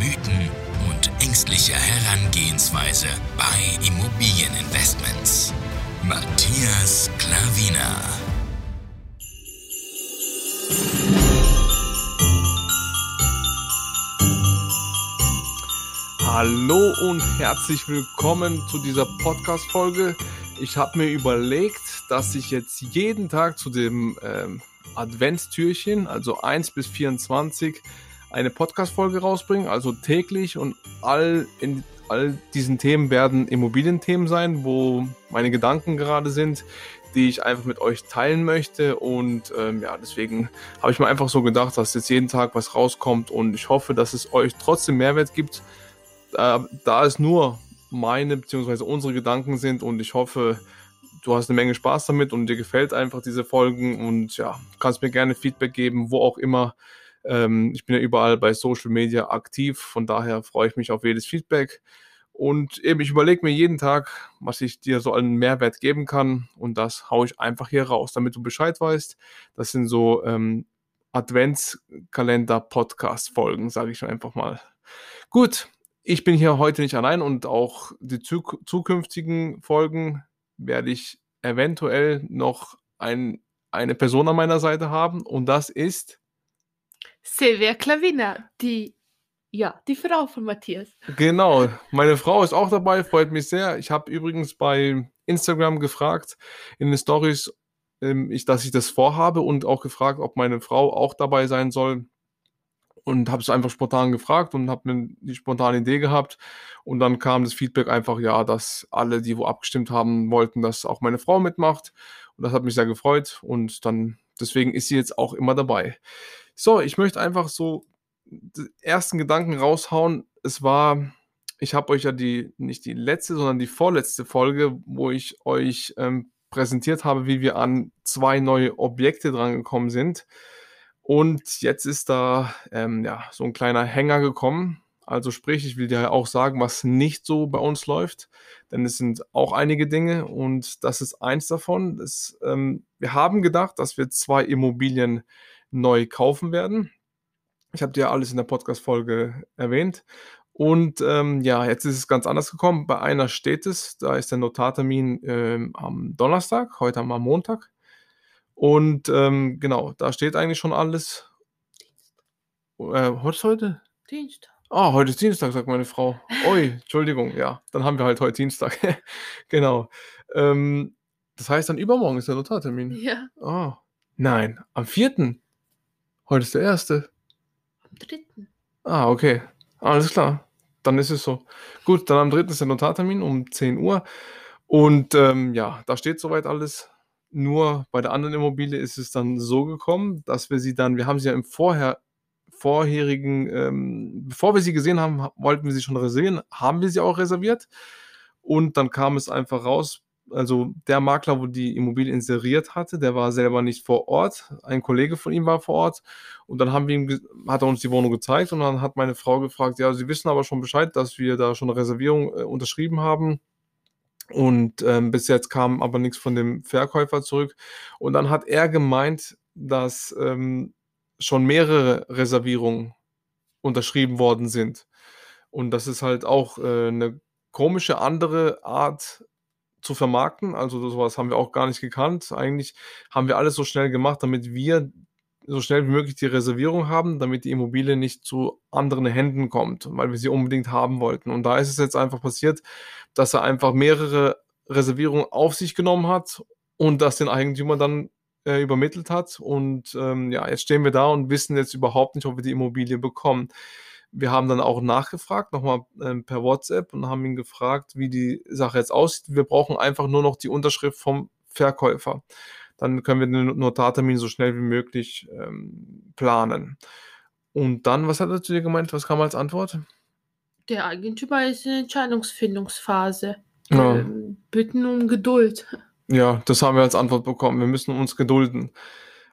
Mythen und ängstliche Herangehensweise bei Immobilieninvestments. Matthias Klavina. Hallo und herzlich willkommen zu dieser Podcast-Folge. Ich habe mir überlegt, dass ich jetzt jeden Tag zu dem ähm, Adventstürchen, also 1 bis 24, eine Podcast-Folge rausbringe, also täglich und all in all diesen Themen werden Immobilienthemen sein, wo meine Gedanken gerade sind, die ich einfach mit euch teilen möchte. Und ähm, ja, deswegen habe ich mir einfach so gedacht, dass jetzt jeden Tag was rauskommt und ich hoffe, dass es euch trotzdem Mehrwert gibt, da, da es nur meine bzw. unsere Gedanken sind und ich hoffe, du hast eine Menge Spaß damit und dir gefällt einfach diese Folgen und ja, kannst mir gerne Feedback geben, wo auch immer. Ähm, ich bin ja überall bei Social Media aktiv, von daher freue ich mich auf jedes Feedback. Und eben, ich überlege mir jeden Tag, was ich dir so einen Mehrwert geben kann und das haue ich einfach hier raus, damit du Bescheid weißt. Das sind so ähm, Adventskalender-Podcast-Folgen, sage ich einfach mal. Gut, ich bin hier heute nicht allein und auch die zukünftigen Folgen werde ich eventuell noch ein, eine Person an meiner Seite haben und das ist Silvia Klavina, die ja, die Frau von Matthias. Genau, meine Frau ist auch dabei, freut mich sehr. Ich habe übrigens bei Instagram gefragt in den Stories, ähm, ich, dass ich das vorhabe und auch gefragt, ob meine Frau auch dabei sein soll und habe es einfach spontan gefragt und habe mir die spontane Idee gehabt und dann kam das Feedback einfach, ja, dass alle, die wo abgestimmt haben, wollten, dass auch meine Frau mitmacht und das hat mich sehr gefreut und dann deswegen ist sie jetzt auch immer dabei. So, ich möchte einfach so ersten Gedanken raushauen. Es war, ich habe euch ja die nicht die letzte, sondern die vorletzte Folge, wo ich euch ähm, präsentiert habe, wie wir an zwei neue Objekte drangekommen sind. Und jetzt ist da ähm, ja, so ein kleiner Hänger gekommen. Also sprich, ich will dir auch sagen, was nicht so bei uns läuft, denn es sind auch einige Dinge und das ist eins davon. Das, ähm, wir haben gedacht, dass wir zwei Immobilien neu kaufen werden. Ich habe dir alles in der Podcast-Folge erwähnt. Und ähm, ja, jetzt ist es ganz anders gekommen. Bei einer steht es, da ist der Notartermin ähm, am Donnerstag, heute am Montag. Und ähm, genau, da steht eigentlich schon alles. Äh, was ist heute? Dienstag. Ah, heute ist Dienstag, sagt meine Frau. Ui, Entschuldigung, ja, dann haben wir halt heute Dienstag. genau. Ähm, das heißt, dann übermorgen ist der Notartermin. Ja. Ah, nein, am 4. Heute ist der erste. Am 3. Ah, okay. Alles klar. Dann ist es so. Gut, dann am 3. ist der Notartermin um 10 Uhr. Und ähm, ja, da steht soweit alles. Nur bei der anderen Immobilie ist es dann so gekommen, dass wir sie dann, wir haben sie ja im vorher, vorherigen, ähm, bevor wir sie gesehen haben, wollten wir sie schon reservieren, haben wir sie auch reserviert. Und dann kam es einfach raus, also der Makler, wo die Immobilie inseriert hatte, der war selber nicht vor Ort. Ein Kollege von ihm war vor Ort. Und dann haben wir ihm, hat er uns die Wohnung gezeigt und dann hat meine Frau gefragt, ja, Sie wissen aber schon Bescheid, dass wir da schon eine Reservierung äh, unterschrieben haben. Und ähm, bis jetzt kam aber nichts von dem Verkäufer zurück. Und dann hat er gemeint, dass ähm, schon mehrere Reservierungen unterschrieben worden sind. Und das ist halt auch äh, eine komische andere Art zu vermarkten. Also sowas haben wir auch gar nicht gekannt. Eigentlich haben wir alles so schnell gemacht, damit wir so schnell wie möglich die Reservierung haben, damit die Immobilie nicht zu anderen Händen kommt, weil wir sie unbedingt haben wollten. Und da ist es jetzt einfach passiert, dass er einfach mehrere Reservierungen auf sich genommen hat und das den Eigentümer dann äh, übermittelt hat. Und ähm, ja, jetzt stehen wir da und wissen jetzt überhaupt nicht, ob wir die Immobilie bekommen. Wir haben dann auch nachgefragt, nochmal äh, per WhatsApp und haben ihn gefragt, wie die Sache jetzt aussieht. Wir brauchen einfach nur noch die Unterschrift vom Verkäufer dann können wir den Notartermin so schnell wie möglich ähm, planen. Und dann, was hat er zu dir gemeint? Was kam als Antwort? Der Eigentümer ist in Entscheidungsfindungsphase. Ja. Wir bitten um Geduld. Ja, das haben wir als Antwort bekommen. Wir müssen uns gedulden.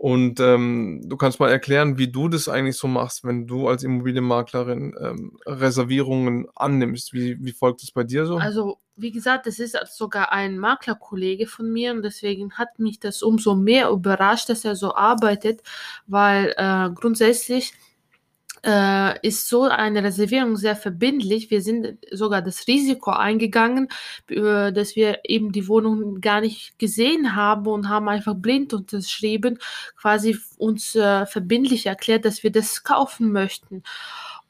Und ähm, du kannst mal erklären, wie du das eigentlich so machst, wenn du als Immobilienmaklerin ähm, Reservierungen annimmst. Wie, wie folgt es bei dir so? Also, wie gesagt, das ist sogar ein Maklerkollege von mir und deswegen hat mich das umso mehr überrascht, dass er so arbeitet, weil äh, grundsätzlich äh, ist so eine Reservierung sehr verbindlich. Wir sind sogar das Risiko eingegangen, äh, dass wir eben die Wohnung gar nicht gesehen haben und haben einfach blind unterschrieben, quasi uns äh, verbindlich erklärt, dass wir das kaufen möchten.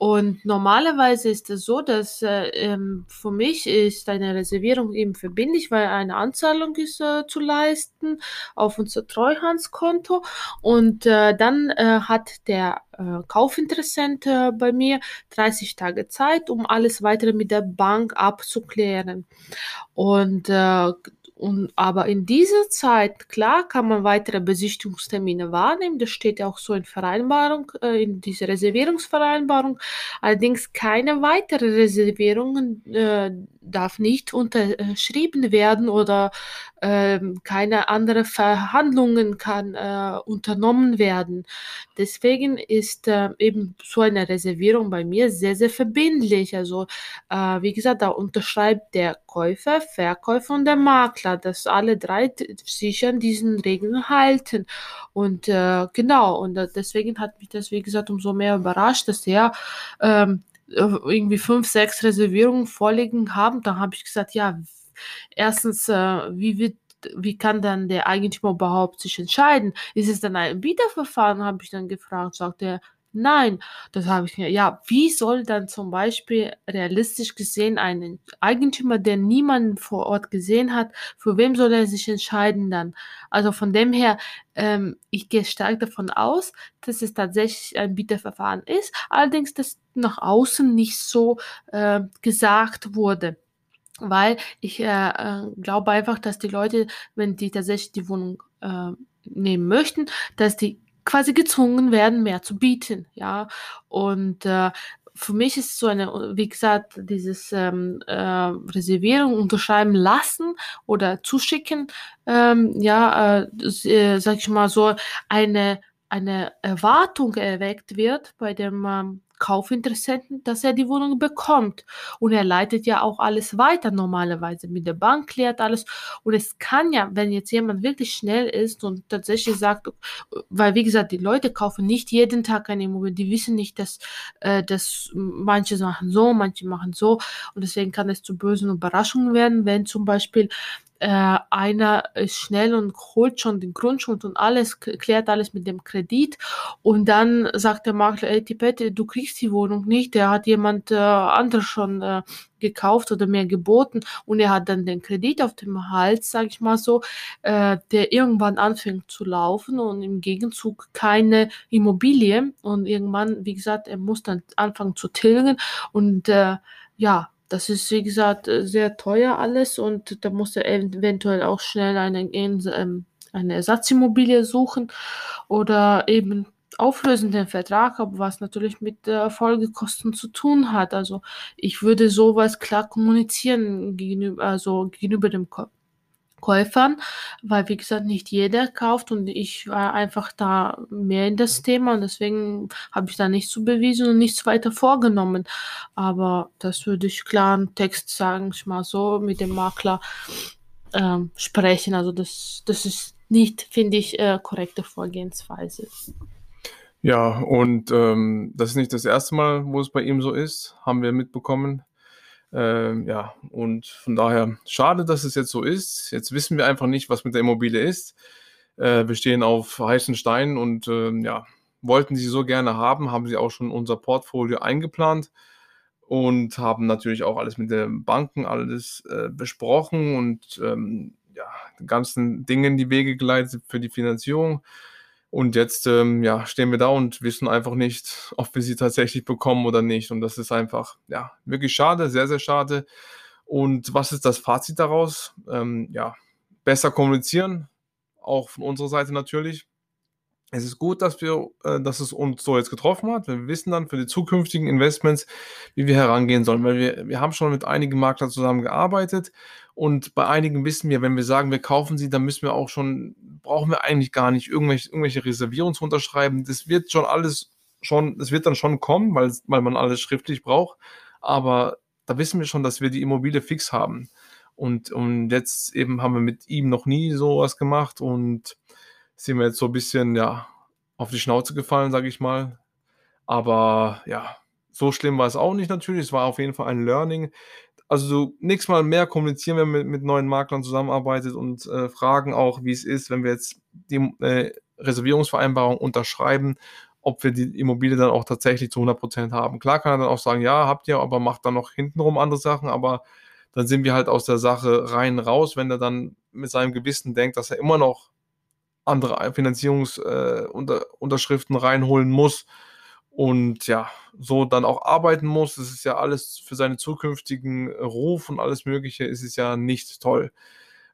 Und normalerweise ist es so, dass äh, ähm, für mich ist eine Reservierung eben verbindlich, weil eine Anzahlung ist äh, zu leisten auf unser Treuhandskonto. Und äh, dann äh, hat der äh, Kaufinteressent äh, bei mir 30 Tage Zeit, um alles weitere mit der Bank abzuklären. Und und, aber in dieser Zeit, klar, kann man weitere Besichtigungstermine wahrnehmen. Das steht ja auch so in Vereinbarung, äh, in dieser Reservierungsvereinbarung. Allerdings keine weitere Reservierungen äh, darf nicht unterschrieben werden oder äh, keine andere Verhandlungen kann äh, unternommen werden. Deswegen ist äh, eben so eine Reservierung bei mir sehr, sehr verbindlich. Also, äh, wie gesagt, da unterschreibt der Käufer, Verkäufer und der Makler, dass alle drei sich an diesen Regeln halten. Und äh, genau, und deswegen hat mich das, wie gesagt, umso mehr überrascht, dass er ähm, irgendwie fünf, sechs Reservierungen vorliegen haben. Dann habe ich gesagt, ja, erstens, äh, wie wird wie kann dann der Eigentümer überhaupt sich entscheiden? Ist es dann ein Wiederverfahren, habe ich dann gefragt, sagt er, Nein, das habe ich mir. Ja, wie soll dann zum Beispiel realistisch gesehen ein Eigentümer, der niemanden vor Ort gesehen hat, für wem soll er sich entscheiden dann? Also von dem her, ähm, ich gehe stark davon aus, dass es tatsächlich ein Bieterverfahren ist, allerdings, dass nach außen nicht so äh, gesagt wurde weil ich äh, äh, glaube einfach, dass die Leute, wenn die tatsächlich die Wohnung äh, nehmen möchten, dass die quasi gezwungen werden, mehr zu bieten, ja. Und äh, für mich ist so eine, wie gesagt, dieses ähm, äh, Reservierung unterschreiben lassen oder zuschicken, ähm, ja, äh, äh, sag ich mal so, eine, eine Erwartung erweckt wird bei dem ähm, Kaufinteressenten, dass er die Wohnung bekommt. Und er leitet ja auch alles weiter normalerweise. Mit der Bank klärt alles. Und es kann ja, wenn jetzt jemand wirklich schnell ist und tatsächlich sagt, weil wie gesagt, die Leute kaufen nicht jeden Tag eine Immobilie, die wissen nicht, dass, äh, dass manche machen so, manche machen so. Und deswegen kann es zu bösen Überraschungen werden, wenn zum Beispiel äh, einer ist schnell und holt schon den Grundschuld und alles, klärt alles mit dem Kredit. Und dann sagt der Makler, ey Tipette, du kriegst die Wohnung nicht, der hat jemand äh, anderes schon äh, gekauft oder mehr geboten und er hat dann den Kredit auf dem Hals, sag ich mal so, äh, der irgendwann anfängt zu laufen und im Gegenzug keine Immobilie. Und irgendwann, wie gesagt, er muss dann anfangen zu tilgen. Und äh, ja, das ist, wie gesagt, äh, sehr teuer alles und da muss er eventuell auch schnell eine, ähm, eine Ersatzimmobilie suchen oder eben auflösen den Vertrag, aber was natürlich mit äh, Folgekosten zu tun hat. Also ich würde sowas klar kommunizieren gegenüber, also gegenüber dem Käufern, weil wie gesagt nicht jeder kauft und ich war einfach da mehr in das Thema und deswegen habe ich da nichts zu bewiesen und nichts weiter vorgenommen. Aber das würde ich klar im Text sagen, ich mal so mit dem Makler ähm, sprechen. Also das, das ist nicht, finde ich, äh, korrekte Vorgehensweise. Ja, und ähm, das ist nicht das erste Mal, wo es bei ihm so ist, haben wir mitbekommen. Ähm, ja, und von daher schade, dass es jetzt so ist. Jetzt wissen wir einfach nicht, was mit der Immobilie ist. Äh, wir stehen auf heißen Steinen und äh, ja, wollten sie so gerne haben, haben sie auch schon unser Portfolio eingeplant und haben natürlich auch alles mit den Banken alles äh, besprochen und ähm, ja, die ganzen Dinge in die Wege geleitet für die Finanzierung. Und jetzt ähm, ja, stehen wir da und wissen einfach nicht, ob wir sie tatsächlich bekommen oder nicht. Und das ist einfach ja, wirklich schade, sehr, sehr schade. Und was ist das Fazit daraus? Ähm, ja, besser kommunizieren, auch von unserer Seite natürlich. Es ist gut, dass wir, äh, dass es uns so jetzt getroffen hat. Wir wissen dann für die zukünftigen Investments, wie wir herangehen sollen, weil wir, wir haben schon mit einigen Maklern zusammengearbeitet und bei einigen wissen wir, wenn wir sagen, wir kaufen sie, dann müssen wir auch schon, brauchen wir eigentlich gar nicht irgendwelche, irgendwelche Reservierungen zu unterschreiben. Das wird schon alles schon, das wird dann schon kommen, weil, weil man alles schriftlich braucht. Aber da wissen wir schon, dass wir die Immobilie fix haben. Und, und jetzt eben haben wir mit ihm noch nie sowas gemacht und sind wir jetzt so ein bisschen, ja, auf die Schnauze gefallen, sage ich mal. Aber ja, so schlimm war es auch nicht natürlich. Es war auf jeden Fall ein Learning. Also so, nächstes Mal mehr kommunizieren, wenn man mit, mit neuen Maklern zusammenarbeitet und äh, fragen auch, wie es ist, wenn wir jetzt die äh, Reservierungsvereinbarung unterschreiben, ob wir die Immobilie dann auch tatsächlich zu 100% haben. Klar kann er dann auch sagen, ja, habt ihr, aber macht dann noch hintenrum andere Sachen, aber dann sind wir halt aus der Sache rein raus, wenn er dann mit seinem Gewissen denkt, dass er immer noch andere Finanzierungsunterschriften äh, reinholen muss und ja, so dann auch arbeiten muss. Das ist ja alles für seinen zukünftigen Ruf und alles Mögliche ist es ja nicht toll.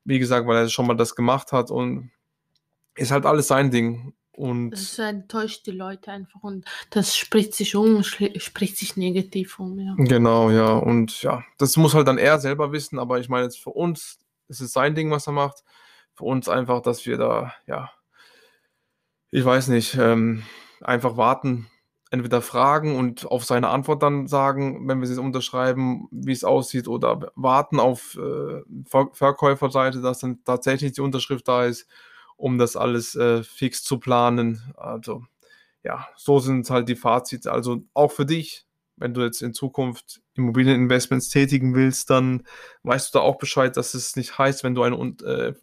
Wie gesagt, weil er schon mal das gemacht hat und ist halt alles sein Ding. Und das enttäuscht die Leute einfach und das spricht sich um, spricht sich negativ um. Ja. Genau, ja. Und ja, das muss halt dann er selber wissen, aber ich meine, jetzt für uns ist es sein Ding, was er macht für uns einfach, dass wir da, ja, ich weiß nicht, ähm, einfach warten, entweder fragen und auf seine Antwort dann sagen, wenn wir es unterschreiben, wie es aussieht, oder warten auf äh, Ver Verkäuferseite, dass dann tatsächlich die Unterschrift da ist, um das alles äh, fix zu planen. Also ja, so sind halt die Fazite. Also auch für dich, wenn du jetzt in Zukunft Immobilieninvestments tätigen willst, dann weißt du da auch Bescheid, dass es nicht heißt, wenn du eine äh,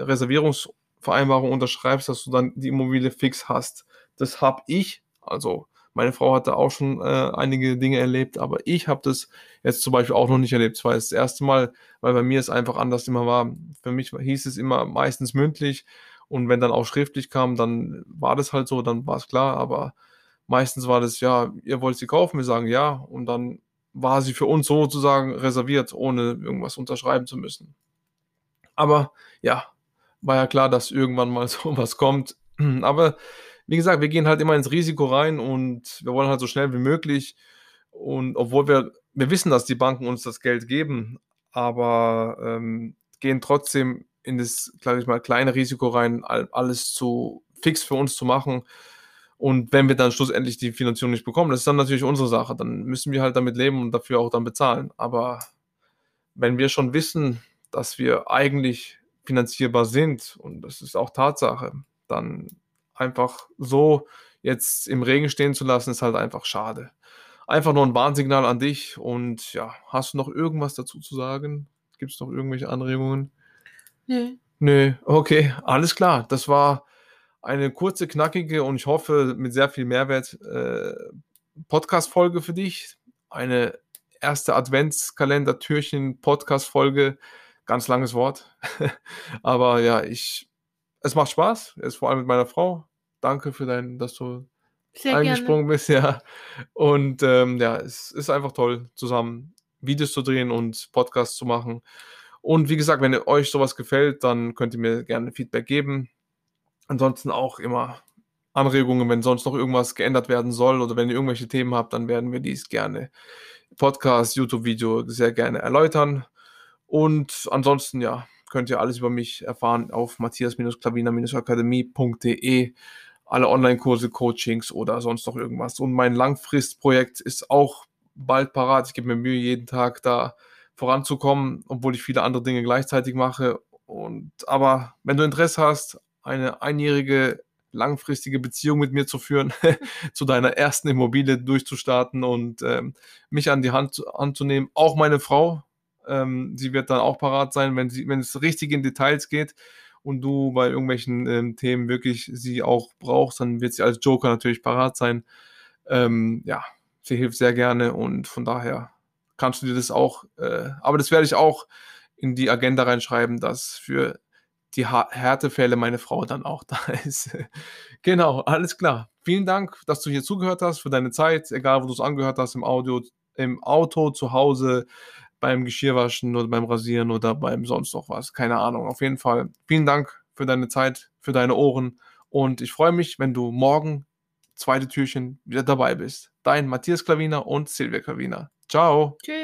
Reservierungsvereinbarung unterschreibst, dass du dann die Immobilie fix hast. Das habe ich, also meine Frau hatte auch schon äh, einige Dinge erlebt, aber ich habe das jetzt zum Beispiel auch noch nicht erlebt. Es war das erste Mal, weil bei mir es einfach anders immer war. Für mich hieß es immer meistens mündlich und wenn dann auch schriftlich kam, dann war das halt so, dann war es klar, aber meistens war das, ja, ihr wollt sie kaufen, wir sagen ja, und dann war sie für uns sozusagen reserviert, ohne irgendwas unterschreiben zu müssen. Aber ja, war ja klar, dass irgendwann mal sowas kommt. Aber wie gesagt, wir gehen halt immer ins Risiko rein und wir wollen halt so schnell wie möglich. Und obwohl wir, wir wissen, dass die Banken uns das Geld geben, aber ähm, gehen trotzdem in das, glaube ich mal, kleine Risiko rein, alles zu fix für uns zu machen und wenn wir dann schlussendlich die Finanzierung nicht bekommen, das ist dann natürlich unsere Sache. Dann müssen wir halt damit leben und dafür auch dann bezahlen. Aber wenn wir schon wissen, dass wir eigentlich finanzierbar sind, und das ist auch Tatsache, dann einfach so jetzt im Regen stehen zu lassen, ist halt einfach schade. Einfach nur ein Warnsignal an dich. Und ja, hast du noch irgendwas dazu zu sagen? Gibt es noch irgendwelche Anregungen? Nee. Nö, okay, alles klar. Das war eine kurze, knackige und ich hoffe mit sehr viel Mehrwert äh, Podcast-Folge für dich. Eine erste Adventskalender-Türchen-Podcast-Folge. Ganz langes Wort. Aber ja, ich, es macht Spaß. Jetzt vor allem mit meiner Frau. Danke für dein, dass du sehr eingesprungen gerne. bist, ja. Und ähm, ja, es ist einfach toll, zusammen Videos zu drehen und Podcasts zu machen. Und wie gesagt, wenn euch sowas gefällt, dann könnt ihr mir gerne Feedback geben. Ansonsten auch immer Anregungen, wenn sonst noch irgendwas geändert werden soll oder wenn ihr irgendwelche Themen habt, dann werden wir dies gerne Podcast, YouTube-Video sehr gerne erläutern. Und ansonsten, ja, könnt ihr alles über mich erfahren auf matthias-klavina-akademie.de. Alle Online-Kurse, Coachings oder sonst noch irgendwas. Und mein Langfristprojekt ist auch bald parat. Ich gebe mir Mühe, jeden Tag da voranzukommen, obwohl ich viele andere Dinge gleichzeitig mache. Und aber wenn du Interesse hast, eine einjährige langfristige Beziehung mit mir zu führen, zu deiner ersten Immobilie durchzustarten und ähm, mich an die Hand anzunehmen. Auch meine Frau, ähm, sie wird dann auch parat sein, wenn, sie, wenn es richtig in Details geht und du bei irgendwelchen ähm, Themen wirklich sie auch brauchst, dann wird sie als Joker natürlich parat sein. Ähm, ja, sie hilft sehr gerne und von daher kannst du dir das auch, äh, aber das werde ich auch in die Agenda reinschreiben, dass für die Härtefälle meine Frau dann auch da ist. genau, alles klar. Vielen Dank, dass du hier zugehört hast, für deine Zeit, egal wo du es angehört hast, im Audio, im Auto, zu Hause, beim Geschirrwaschen oder beim Rasieren oder beim sonst noch was. Keine Ahnung. Auf jeden Fall vielen Dank für deine Zeit, für deine Ohren Und ich freue mich, wenn du morgen, zweite Türchen, wieder dabei bist. Dein Matthias Klaviner und Silvia Klaviner. Ciao. Tschüss.